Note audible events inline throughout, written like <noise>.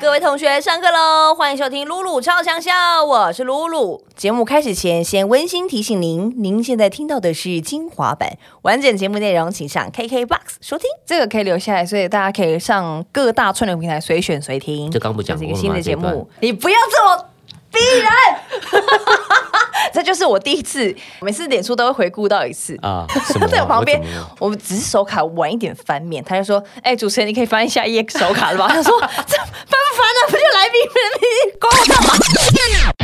各位同学，上课喽！欢迎收听露露超强笑，我是露露。节目开始前，先温馨提醒您，您现在听到的是精华版，完整节目内容请上 KKBOX 收听。这个可以留下来，所以大家可以上各大串流平台随选随听。这刚不讲这是一个过吗新的节目，你不要这么逼人。这就是我第一次，每次脸书都会回顾到一次。啊？<laughs> 在我旁边我们只是手卡晚一点翻面，他就说：“哎、主持人，你可以翻一下 EX 手卡了吧？” <laughs> 他说：“这翻不翻啊？不就来宾人，<laughs> 你管我干嘛？”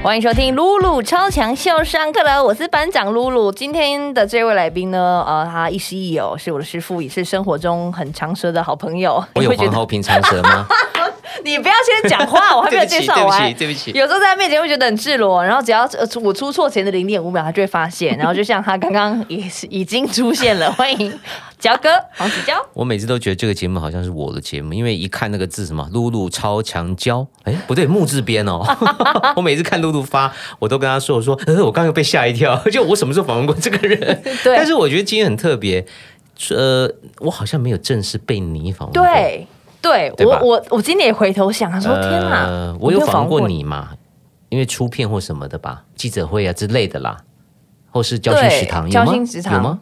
欢迎收听露露超强秀上课了，我是班长露露。今天的这位来宾呢，呃，他亦师亦友，是我的师傅，也是生活中很长舌的好朋友。我有你会觉得黄豪平长舌吗？<laughs> 你不要先讲话，我还没有介绍完。对不起。有时候在他面前会觉得很赤裸，然后只要呃我出错前的零点五秒，他就会发现，然后就像他刚刚也是已经出现了，欢迎焦哥黄子佼。我每次都觉得这个节目好像是我的节目，因为一看那个字什么“露露超强胶”，哎，不对，木字边哦。<laughs> 我每次看露露发，我都跟他说：“我说，呃，我刚刚又被吓一跳，<laughs> 就我什么时候访问过这个人？”对但是我觉得今天很特别，呃，我好像没有正式被你访问过。对对，我我我今年也回头想，他说、天哪呃，我有访问过过你嘛？因为出片或什么的吧，记者会啊之类的啦，或是交心对食堂有交吗？心食堂有吗？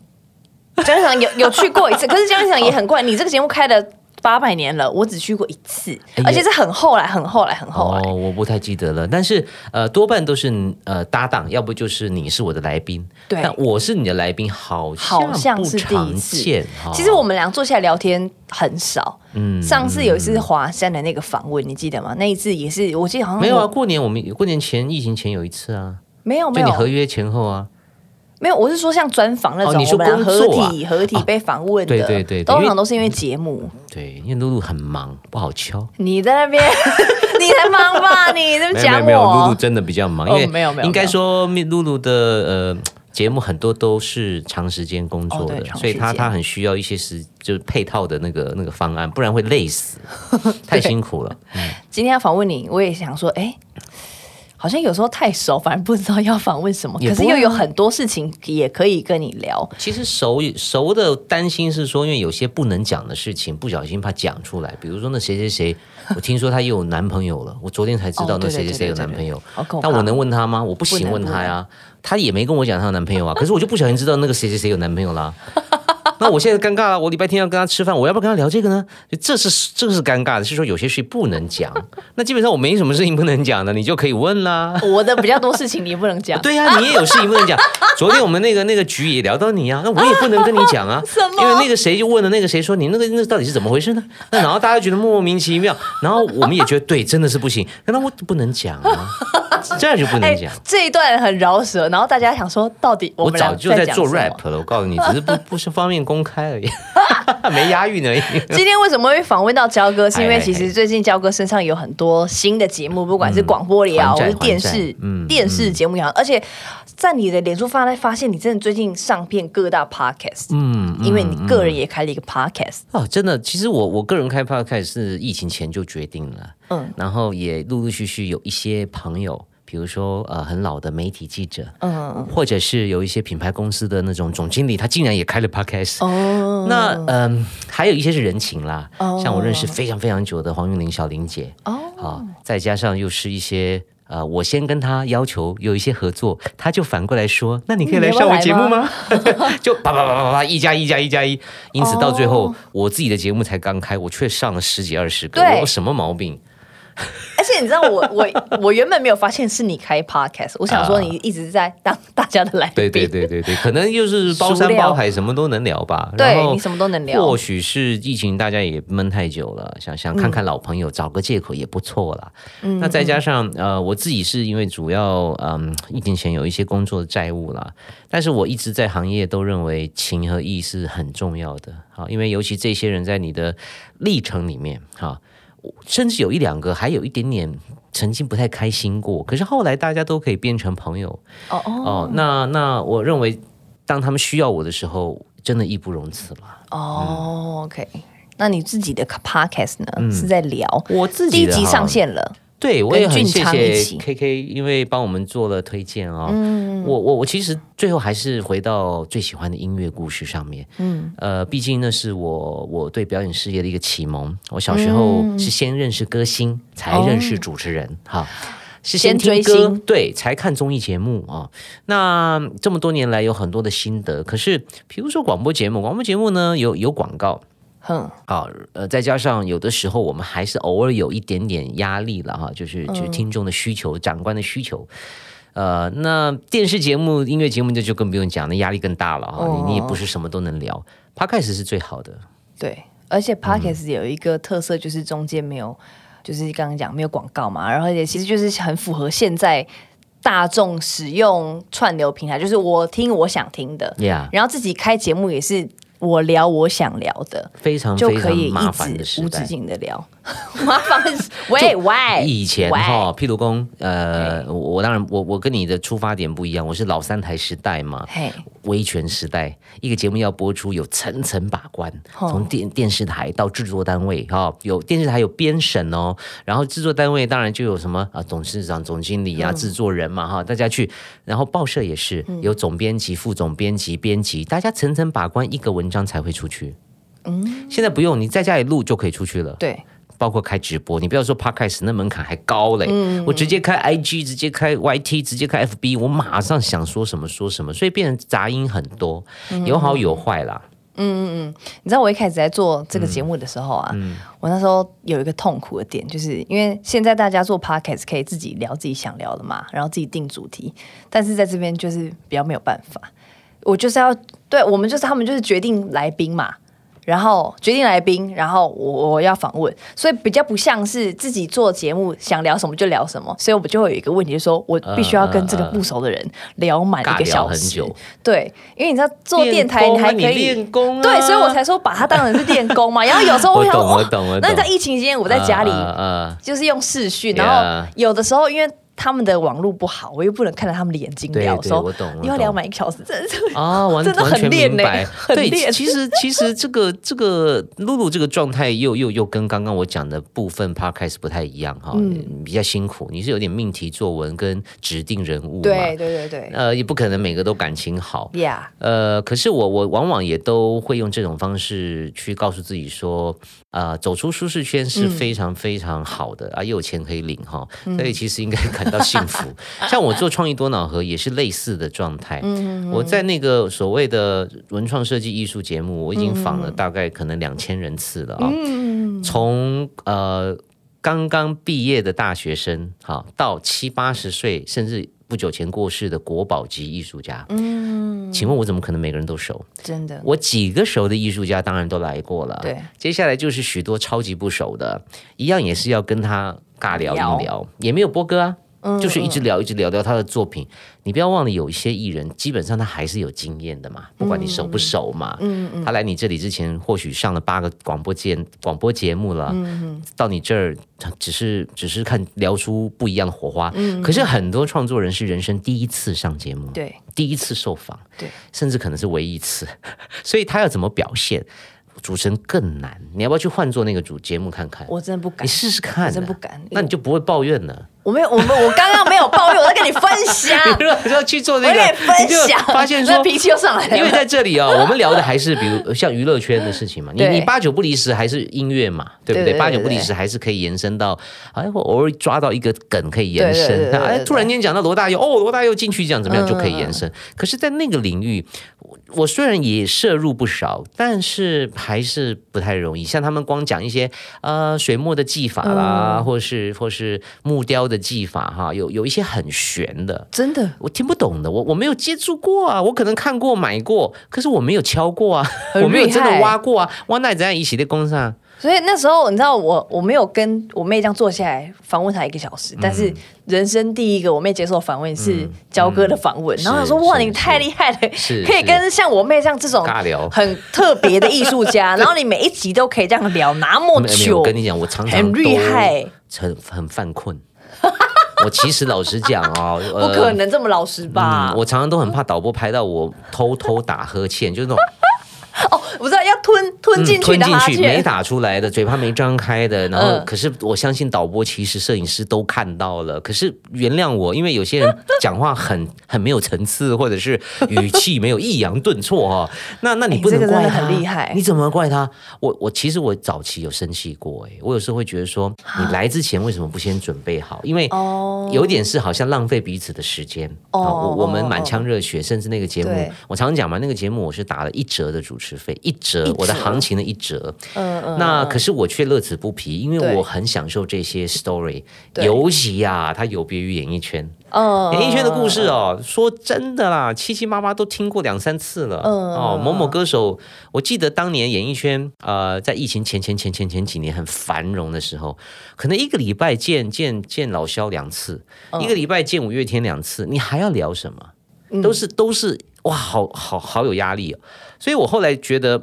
交心食堂有有去过一次，<laughs> 可是交心食堂也很怪，你这个节目开了八百年了，我只去过一次，哎而且是很后来、很后来、很后来。哦，我不太记得了，但是呃，多半都是呃搭档，要不就是你是我的来宾，对。但我是你的来宾，好好像不是第常一次见。其实我们俩坐下来聊天很少。嗯。上次有一次华山的那个访问，你记得吗？那一次也是，我记得好像没有啊，过年我们过年前疫情前有一次啊，没有没有。就你合约前后啊，没有，我是说像专访那种，合体合体被访问的，对对对对通常都是因为节目。对，因为露露很忙，不好敲。你在那边，<laughs> 你才忙吧？<laughs> 你在讲没有没有没有，露露，真的比较忙，哦因为没有没有应该说露露的呃节目很多都是长时间工作的，哦所以她她很需要一些时就是配套的那个那个方案，不然会累死，<laughs> 太辛苦了。今天要访问你，我也想说，哎。好像有时候太熟，反而不知道要访问什么。可是又有很多事情也可以跟你聊。其实熟熟的担心是说，因为有些不能讲的事情，不小心怕讲出来。比如说那谁谁谁，<laughs> 我听说他又有男朋友了，我昨天才知道那谁谁谁有男朋友但我能问他吗？我不行问他呀，他也没跟我讲他有男朋友啊。可是我就不小心知道那个谁谁谁有男朋友啦。<laughs> <laughs> 那我现在尴尬了，我礼拜天要跟他吃饭，我要不要跟他聊这个呢？这是这是尴尬的，是说有些事不能讲。那基本上我没什么事情不能讲的，你就可以问啦。我的比较多事情你也不能讲。对呀、你也有事情不能讲。昨天我们那个那个局也聊到你啊，那我也不能跟你讲啊，<laughs> 因为那个谁就问了那个谁说你那个那到底是怎么回事呢？那然后大家觉得莫名其妙，然后我们也觉得对，真的是不行，那我不能讲啊，这样就不能讲。哎这一段很饶舌，然后大家想说，到底我早就在做 rap 了，我告诉你，只是不不是方便公开而已，<laughs> 没押韵而已。<laughs> 今天为什么会访问到焦哥？是因为其实最近焦哥身上有很多新的节目，不管是广播也好，还债或是电还视嗯电视节目也好，而且在你的脸书发发现，你真的最近上遍各大 podcast，嗯，因为你个人也开了一个 podcast，哦，真的，其实我我个人开 podcast 是疫情前就决定了，嗯然后也陆陆续续有一些朋友，比如说呃很老的媒体记者，嗯，或者是有一些品牌公司的那种总经理，他竟然也开了 podcast。哦，那嗯、还有一些是人情啦，哦。像我认识非常非常久的黄韵玲小玲姐，哦，好、再加上又是一些呃，我先跟他要求有一些合作，他就反过来说，那你可以来上我节目吗？<laughs> <laughs> 就叭叭叭叭叭一加一加一加一，因此到最后、哦我自己的节目才刚开，我却上了十几二十个，我有什么毛病？而且你知道我 <laughs> 我我原本没有发现是你开 podcast，我想说你一直在当大家的来宾，对对对对对，可能就是包山包海，什么都能聊吧。对你什么都能聊或许是疫情大家也闷太久了，想想看看老朋友，找个借口也不错啦。嗯那再加上呃，我自己是因为主要嗯疫情前有一些工作的债务啦，但是我一直在行业都认为情和义是很重要的。好，因为尤其这些人在你的历程里面，哈，甚至有一两个还有一点点曾经不太开心过，可是后来大家都可以变成朋友。哦哦哦，那那我认为，当他们需要我的时候，真的义不容辞了。哦，OK。那你自己的 podcast 呢？是在聊我自第一集己的哈上线了，对，我也很俊谢谢 K K，因为帮我们做了推荐哦。嗯我我我其实最后还是回到最喜欢的音乐故事上面。嗯，呃，毕竟那是我我对表演事业的一个启蒙。我小时候嗯是先认识歌星，才认识主持人。哈。是哦先先听歌对，才看综艺节目啊、那这么多年来有很多的心得，可是比如说广播节目，广播节目呢有有广告，哼，好，呃，再加上有的时候我们还是偶尔有一点点压力了哈，就是就是听众的需求、长官的需求。呃，那电视节目、音乐节目这就更不用讲，那压力更大了哈。你你也不是什么都能聊，Podcast 是最好的。对，而且 podcast 有一个特色就是中间没有，就是刚刚讲没有广告嘛，然后也其实就是很符合现在大众使用串流平台，就是我听我想听的，Yeah，然后自己开节目也是我聊我想聊的，非常就可以一直无止。境的聊。<laughs> 麻烦是喂喂，以前哈，譬如公，呃，我我当然我我跟你的出发点不一样，我是老三台时代嘛，嘿，威权时代，一个节目要播出有层层把关，哦从电电视台到制作单位哈、有电视台有编审哦，然后制作单位当然就有什么啊董事长、总经理啊、制作人嘛哈，大家去，然后报社也是有总编辑、副总编辑、编辑，大家层层把关，一个文章才会出去。嗯，现在不用，你在家里录就可以出去了。对，包括开直播，你不要说 podcast 那门槛还高嘞，我直接开 IG，直接开 YT，直接开 FB，我马上想说什么说什么，所以变成杂音很多，有好有坏啦。嗯嗯嗯。你知道我一开始在做这个节目的时候啊，我那时候有一个痛苦的点，就是因为现在大家做 podcast 可以自己聊自己想聊的嘛，然后自己定主题，但是在这边就是比较没有办法，我就是要对我们就是他们就是决定来宾嘛。然后决定来宾，然后我我要访问，所以比较不像是自己做节目想聊什么就聊什么，所以我们就会有一个问题，就是说我必须要跟这个不熟的人聊满一个小时，很久对，因为你知道做电台你还可以练功啊，对，所以我才说把它当成是练功嘛。然后有时候我想，懂哦我懂我懂那你在疫情期间，我在家里就是用视讯然后有的时候因为他们的网络不好，我又不能看到他们的眼睛对聊，说你要聊满一个小时，真的 <laughs> 啊，完真的很完全练呢明白。对，很练其实其实这个这个露露这个状态又又又跟刚刚我讲的部分 podcast 不太一样哈，嗯。比较辛苦，你是有点命题作文跟指定人物嘛，对对对对。呃，也不可能每个都感情好。呀，呃，可是我我往往也都会用这种方式去告诉自己说，呃，走出舒适圈是非常非常好的、啊，又有钱可以领哈，所以其实应该感到幸福。<laughs> 像我做创意多脑盒也是类似的状态。我在那个所谓的文创设计艺术节目，我已经访了大概可能两千人次了啊、从呃刚刚毕业的大学生，哈，到七八十岁，甚至不久前过世的国宝级艺术家。嗯，请问我怎么可能每个人都熟？真的，我几个熟的艺术家当然都来过了。对，接下来就是许多超级不熟的，一样也是要跟他尬聊聊一聊，也没有播歌啊。嗯就是一直聊，一直聊聊他的作品。你不要忘了，有一些艺人基本上他还是有经验的嘛，不管你熟不熟嘛。嗯他来你这里之前，或许上了八个广播节广播节目了，嗯到你这儿只是只是看聊出不一样的火花。嗯可是很多创作人是人生第一次上节目，对第一次受访，对，甚至可能是唯一一次，<laughs> 所以他要怎么表现，主持人更难。你要不要去换做那个主节目看看？我真的不敢你，试试看、我真不敢那你就不会抱怨了。我没有，我们我刚刚没有报，跟你分享，<laughs> 你如果要去做我那个，分享，发现说那。脾气又上来了，因为在这里啊、我们聊的还是比如像娱乐圈的事情嘛，你你八九不离十还是音乐嘛，对不对？八九不离十还是可以延伸到，哎，我偶尔抓到一个梗可以延伸，哎，突然间讲到罗大佑，哦，罗大佑金曲奖怎么样就可以延伸。可是，在那个领域，我我虽然也摄入不少，但是还是不太容易。像他们光讲一些呃水墨的技法啦，或是或是木雕的技法哈，有有一些很玄的，真的？我听不懂的，我我没有接触过啊，我可能看过买过，可是我没有敲过啊，<laughs> 我没有真的挖过啊，挖那怎样一起的工上？所以那时候你知道我我没有跟我妹这样坐下来访问她一个小时，但嗯是人生第一个我妹接受访问是焦哥的访问，嗯然后我说哇你太厉害了，<laughs> 可以跟像我妹这样这种尬聊。很特别的艺术家，<laughs> 然后你每一集都可以这样聊那么久我，跟你讲，我常常很厉害，很很犯困。我其实老实讲哦，不呃可能这么老实吧？嗯，我常常都很怕导播拍到我偷偷打呵欠，就是那种 <laughs> 哦，我知道要吞吞进去吞进去没，打出来的，嘴巴没张开的，然后嗯可是我相信导播、其实摄影师都看到了。可是原谅我，因为有些人讲话很很没有层次，或者是语气没有抑扬顿挫 <laughs> 哈、那那你哎不能怪他，很厉害你怎么怪他？我我其实我早期有生气过，哎，我有时候会觉得说，你来之前为什么不先准备好？因为哦有点是好像浪费彼此的时间。哦哦，我我们哦满腔热血，甚至那个节目我常常讲嘛，那个节目我是打了一折的主持费，一折我的行情的一折。嗯嗯那可是我却乐此不疲，因为我很享受这些 story，尤其呀、它有别于演艺圈。嗯演艺圈的故事哦，说真的啦，七七八八都听过两三次了。嗯哦，某某歌手，我记得当年演艺圈呃，在疫情前前前前前几年很繁荣的时候，可能一个礼拜见见见老萧两次，嗯一个礼拜见五月天两次，你还要聊什么？嗯。都是都是哇，好好好有压力哦。所以我后来觉得。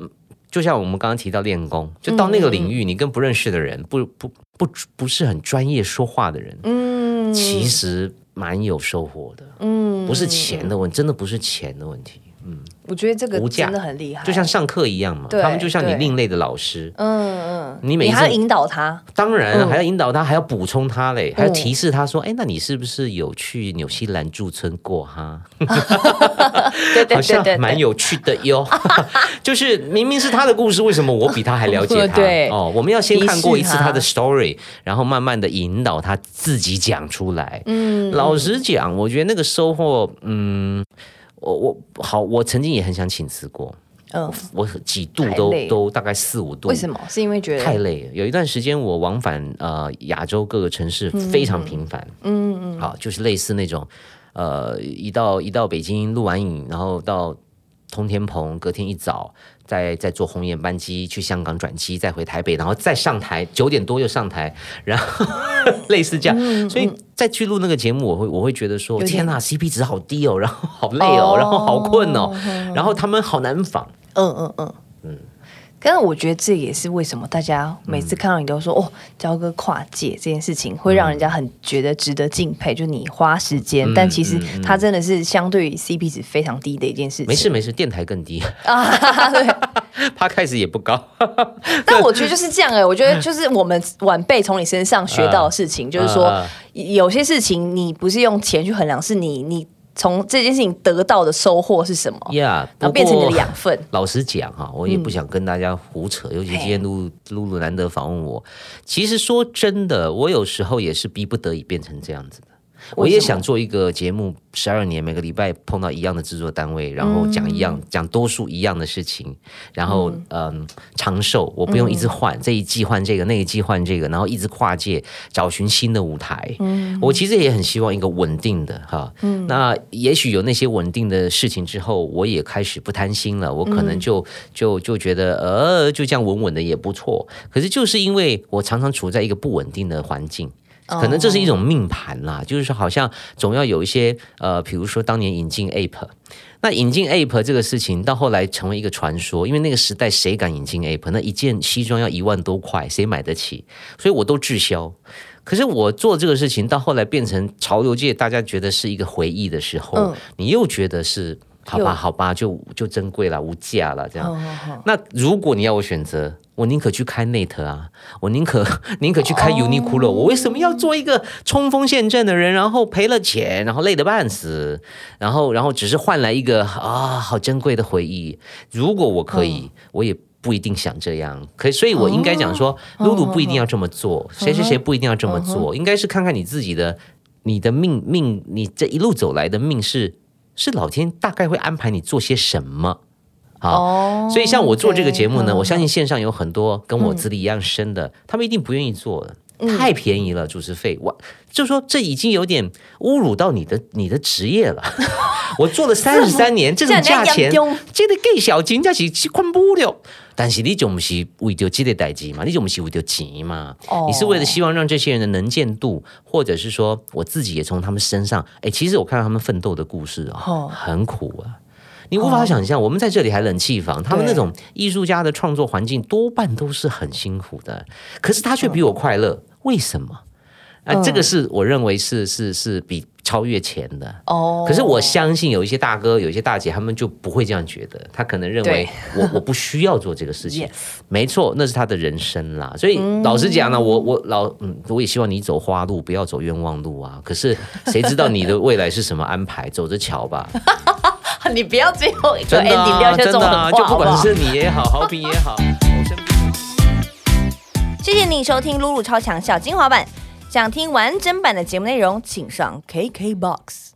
就像我们刚刚提到练功，就到那个领域，你跟不认识的人，不不不不是很专业说话的人，嗯。其实蛮有收获的。嗯。不是钱的问题，真的不是钱的问题，嗯。我觉得这个无价。真的很厉害，就像上课一样嘛，他们就像你另类的老师，嗯嗯，你每一次还要引导他，当然嗯还要引导他，还要补充他嘞，还要嗯提示他说，哎，那你是不是有去纽西兰驻村过哈？<laughs> 对对好像对对，蛮有趣的哟。<laughs> 就是明明是他的故事，为什么我比他还了解他？<laughs> 对哦，我们要先看过一次他他的 story，然后慢慢的引导他自己讲出来。嗯老实讲，我觉得那个收获，嗯，我我好，我曾经也很想请辞过，嗯，我几度都都大概四五度。为什么？是因为觉得太累了，有一段时间我往返呃亚洲各个城市非常频繁，嗯嗯。好，就是类似那种呃一到一到北京录完影，然后到通天棚，隔天一早再再坐红眼班机去香港转机，再回台北，然后再上台，九点多又上台，然后 <laughs> 类似这样，所以再去录那个节目，我会我会觉得说，天呐，CP 值好低哦，然后好累哦，哦然后好困哦，然后他们好难仿。嗯嗯嗯嗯。但是我觉得这也是为什么大家每次看到你都说、哦，交割跨界这件事情会让人家很觉得值得敬佩，就你花时间，嗯但其实它真的是相对于 CP 值非常低的一件事情。没事没事，电台更低，啊，<laughs> <laughs> 对。他开始也不高。但我觉得就是这样哎、我觉得就是我们晚辈从你身上学到的事情，就是说啊有些事情你不是用钱去衡量，是你你从这件事情得到的收获是什么，呀，然后变成你的养分。<laughs> 老实讲哈，我也不想跟大家胡扯，尤其今天露露露难得访问我。其实说真的，我有时候也是逼不得已变成这样子的。我也想做一个节目，十二年每个礼拜碰到一样的制作单位，然后讲一样、讲多数一样的事情，然后嗯。长寿，我不用一直换、这一季换这个，那一季换这个，然后一直跨界找寻新的舞台。我其实也很希望一个稳定的哈，那也许有那些稳定的事情之后，我也开始不贪心了，我可能就、就就觉得呃就这样稳稳的也不错。可是就是因为我常常处在一个不稳定的环境。可能这是一种命盘啦，就是说好像总要有一些呃，比如说当年引进 App，那引进 App 这个事情到后来成为一个传说，因为那个时代谁敢引进 App？那一件西装要一万多块，谁买得起？所以我都滞销。可是我做这个事情到后来变成潮流界大家觉得是一个回忆的时候，嗯你又觉得是好吧好吧，就就珍贵了，无价了这样。那如果你要我选择，我宁可去开 Net 啊，我宁可 <laughs> 宁可去开哦。Uniqlo，、我为什么要做一个冲锋陷阵的人，然后赔了钱，然后累得半死，然后然后只是换来一个啊好珍贵的回忆？如果我可以，我也。不一定想这样，可所以我应该讲说，露露不一定要这么做，谁谁谁不一定要这么做，应该是看看你自己的，你的命命，你这一路走来的命是是老天大概会安排你做些什么。好，哦所以像我做这个节目呢，嗯我相信线上有很多跟我资历一样深的，他们一定不愿意做的。嗯太便宜了，主持费，我就说这已经有点侮辱到你的你的职业了。<laughs> 我做了三十三年，这种价钱，这个给小金，价起困不了。但是你就不是为着这个代志嘛，你就不是为着钱嘛，哦。你是为了希望让这些人的能见度，或者是说我自己也从他们身上，哎，其实我看到他们奋斗的故事哦，哦。很苦啊。你无法想象，我们在这里还冷气房，他们那种艺术家的创作环境多半都是很辛苦的，可是他却比我快乐，为什么？啊，嗯。这个是我认为是是是比超越钱的。哦可是我相信有一些大哥、有一些大姐，他们就不会这样觉得，他可能认为我 <laughs> 我不需要做这个事情。没错，那是他的人生啦。所以老实讲呢，我我老嗯，我也希望你走花路，不要走冤枉路啊。可是谁知道你的未来是什么安排？走着瞧吧。<laughs> 你不要最后一个真的话就不管是你也好，<laughs> 好评也好，我身边。谢谢你收听露露超强小精华版。想听完整版的节目内容，请上 KKBOX。